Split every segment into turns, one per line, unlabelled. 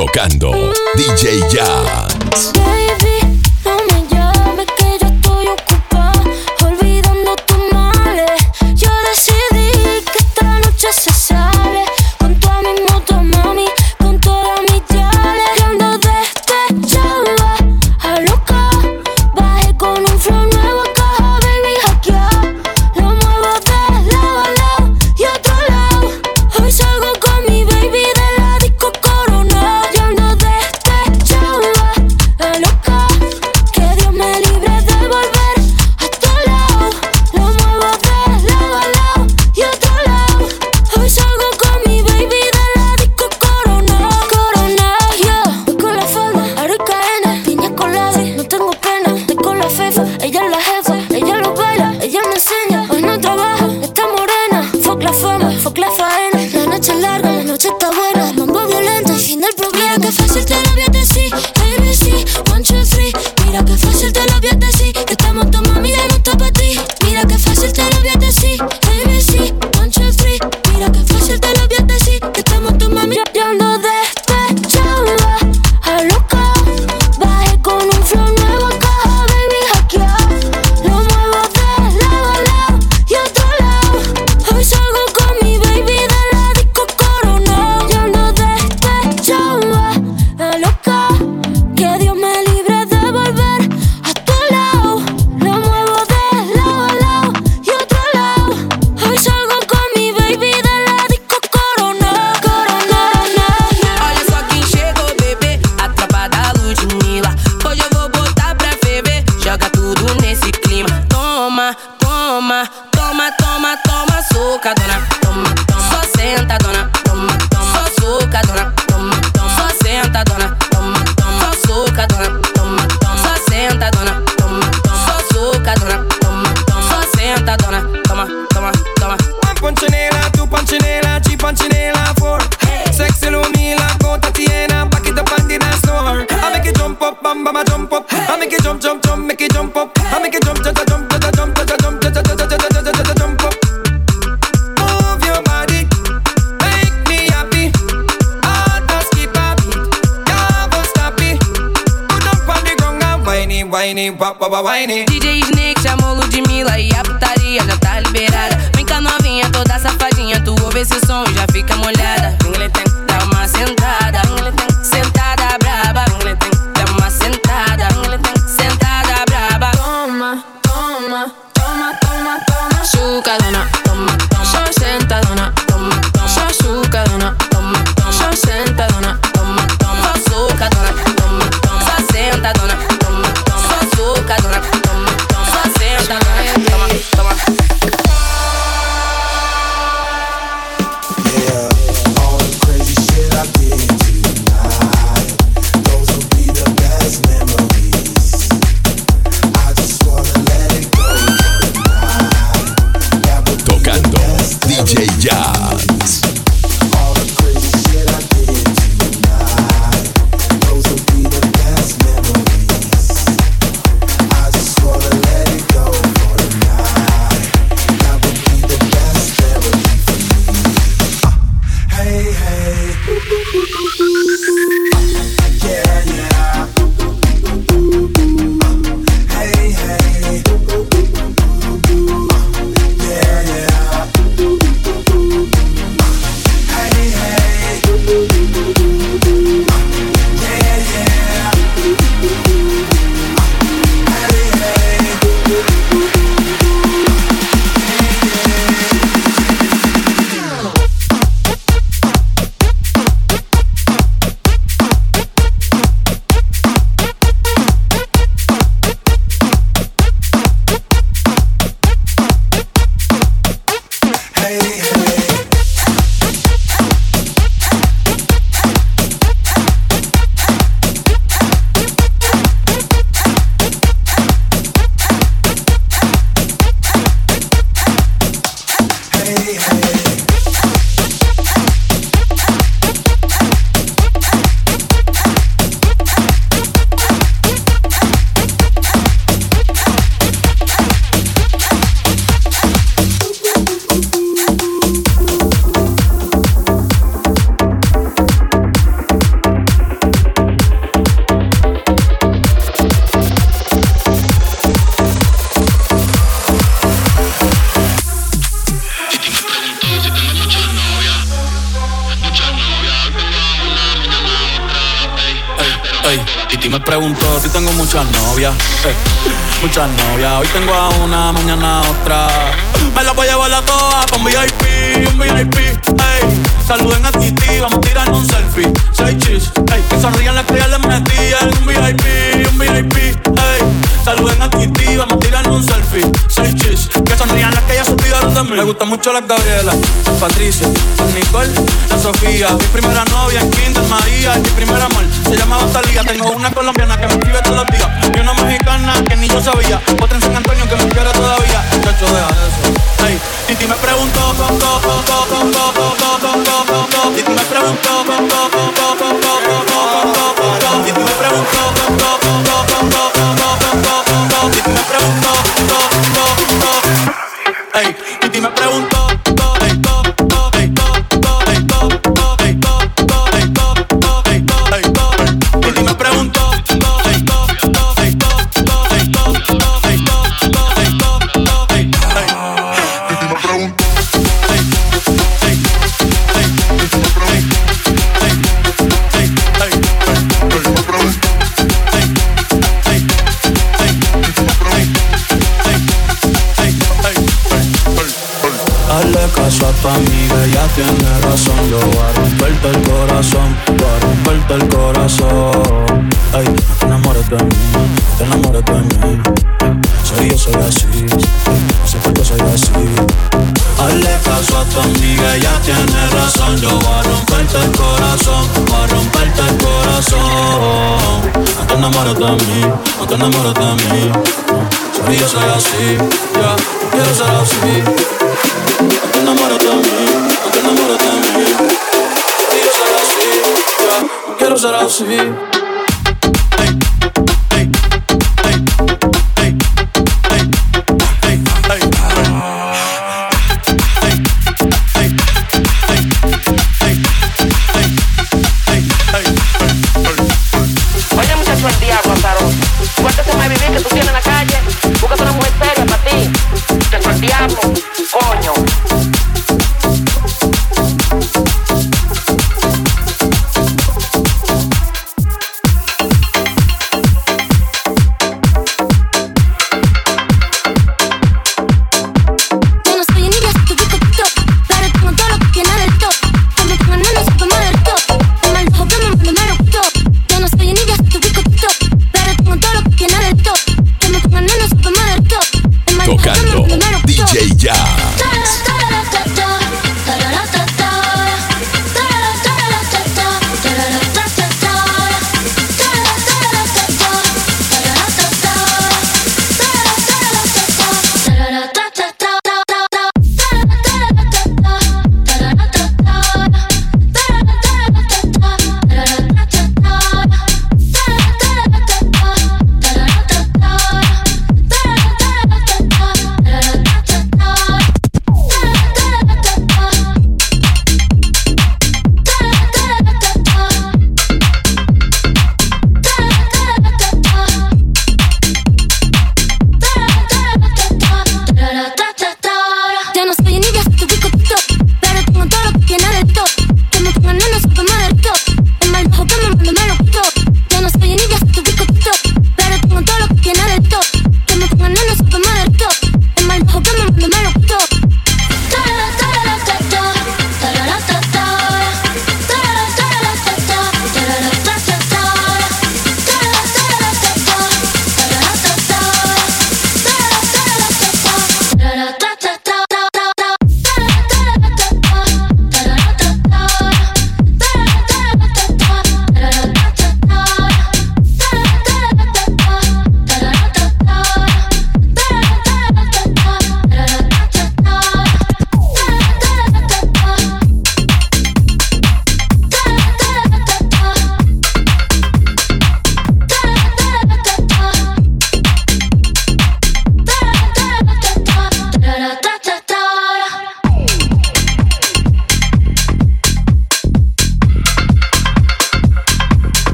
tocando DJ Jazz.
DJ Snake chamou Ludmilla e a putaria já tá liberada. Vem com a novinha toda safadinha, tu ouve esse som e já fica molhada.
Me
pregunto si tengo muchas novias, eh, muchas novias. Hoy tengo a una, mañana a otra. Me la voy a llevar a todas con VIP, un VIP, ey. Saluden a Titi, vamos a tirar un selfie. Seis chis, ey. Que sonrían las ya les metí un VIP, un VIP, ey. Saluden a Titi, vamos a un selfie. Seis chis, que sonrían las que ya se de mí. Me gustan mucho las Gabriela, Patricia, Nicole, la Sofía. Mi primera novia en Kinder María, mi primer amor se llamaba Talía. Tengo una colombiana que me escribe todos los días. Y una mexicana que ni yo sabía. Otra en San Antonio que me quiere todavía. Chacho, deja eso. Hey, Titi me preguntó, Titi me preguntó, de mí, no te enamores de mí. Soy yo, soy así, no sé por qué soy así. Hazle caso a tu amiga, ella tiene razón. Yo voy a romperte el corazón, voy a romperte el corazón. No te enamores de mí, no te enamores de mí. Soy yo, soy así, ya, no quiero ser así. No te enamores de mí, no te enamores de mí. Quiero ser así, ya, no quiero ser así.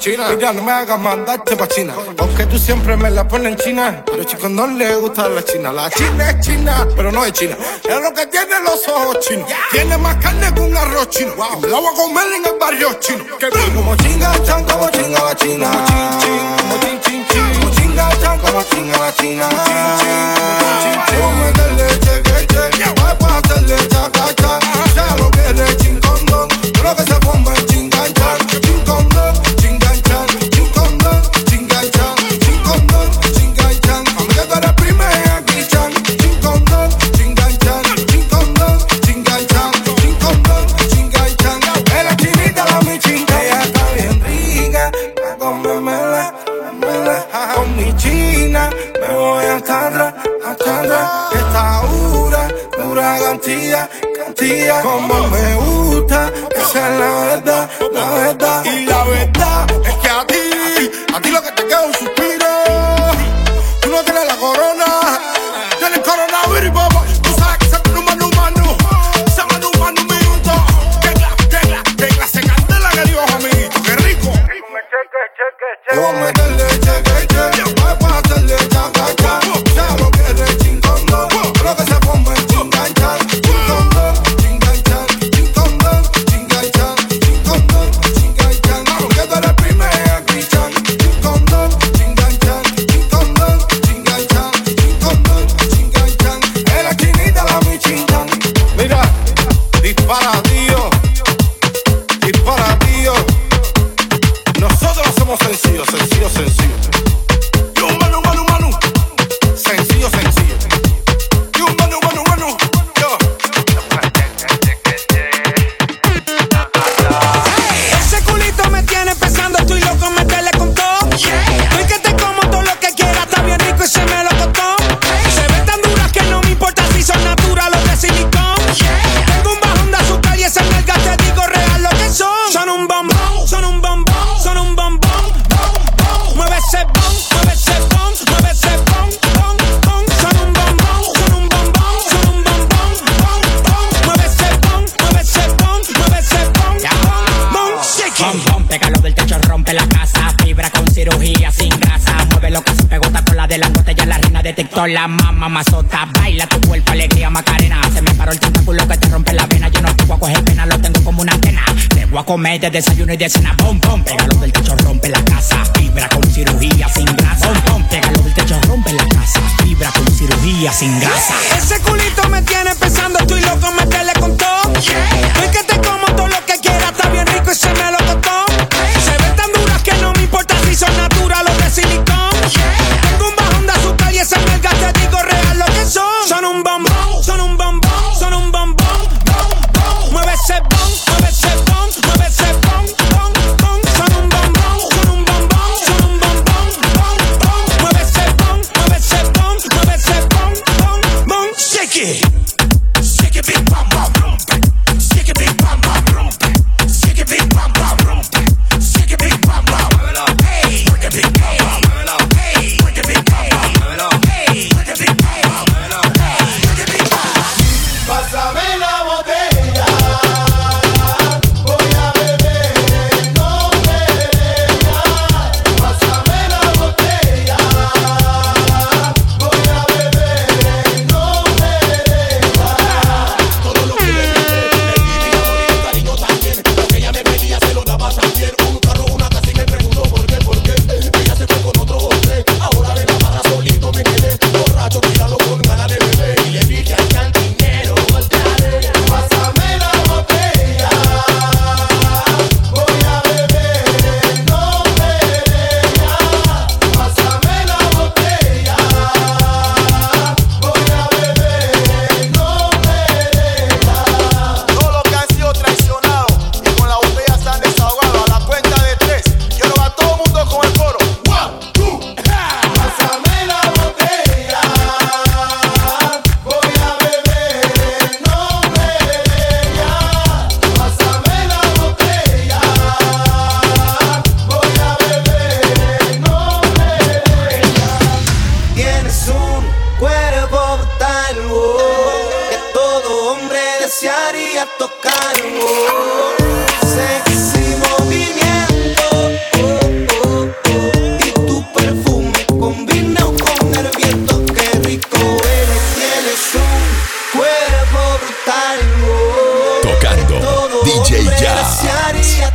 China. Mira, no me hagas mandarte pa' China. Porque tú siempre me la pones en China. Pero chicos, no le gusta la China. La China es China, pero no es China. Es lo que tiene los ojos chinos. Tiene más carne que un arroz chino. Wow. La voy a comer en el barrio chino. Que como chinga, chan, como chinga la China. Como chin, chin, como chinga, chan, como chinga la China. Como meterle che, che, che. Voy a hacerle cha, cha, cha. Ya lo que
le chingón, lo que se
puede. la mamá, mamazota. Baila tu cuerpo, alegría, macarena. Se me paró el tentáculo que te rompe la vena. Yo no te voy a coger pena, lo tengo como una antena. Te voy a comer de desayuno y de cena. Bom, bom, pégalo del techo, rompe la casa. Fibra con cirugía sin grasa. Bom, bom, pégalo del techo, rompe la casa. Fibra con cirugía sin grasa.
Ese culito me tiene pesado
DJ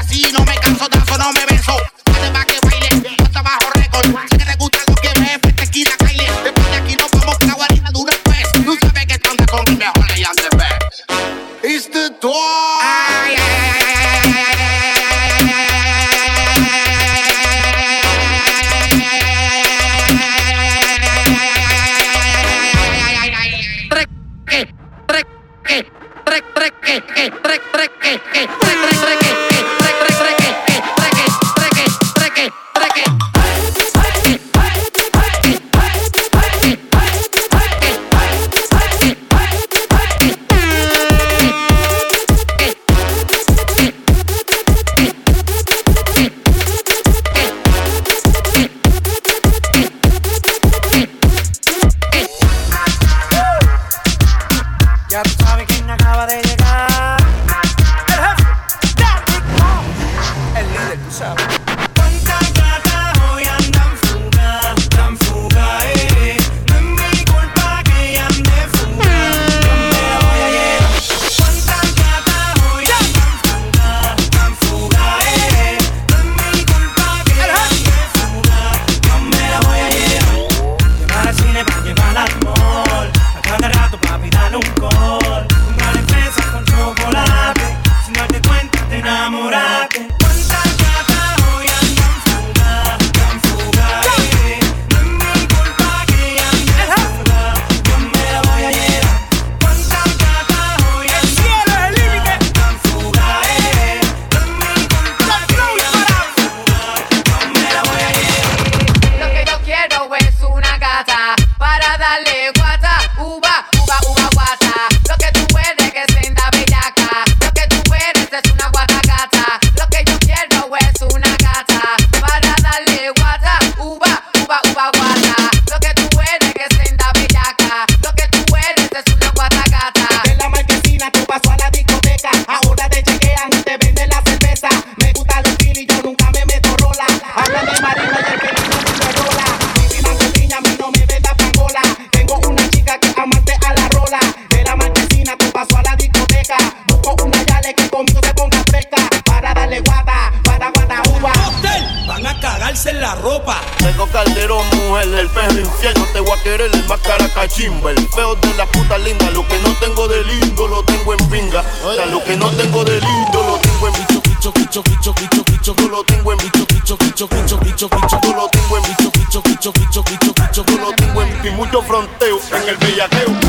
así
ser el
perro infierno, te voy a querer el más cara cachimba. El feo de la puta linda, lo que no tengo de lindo lo tengo en pinga. Lo que no tengo de lindo lo tengo en bicho, bicho, bicho, bicho, bicho, bicho, lo tengo en bicho, bicho, bicho, bicho, bicho, bicho, yo lo tengo en bicho, bicho, bicho, bicho, bicho, bicho, lo tengo en mucho fronteo en el bellaqueo.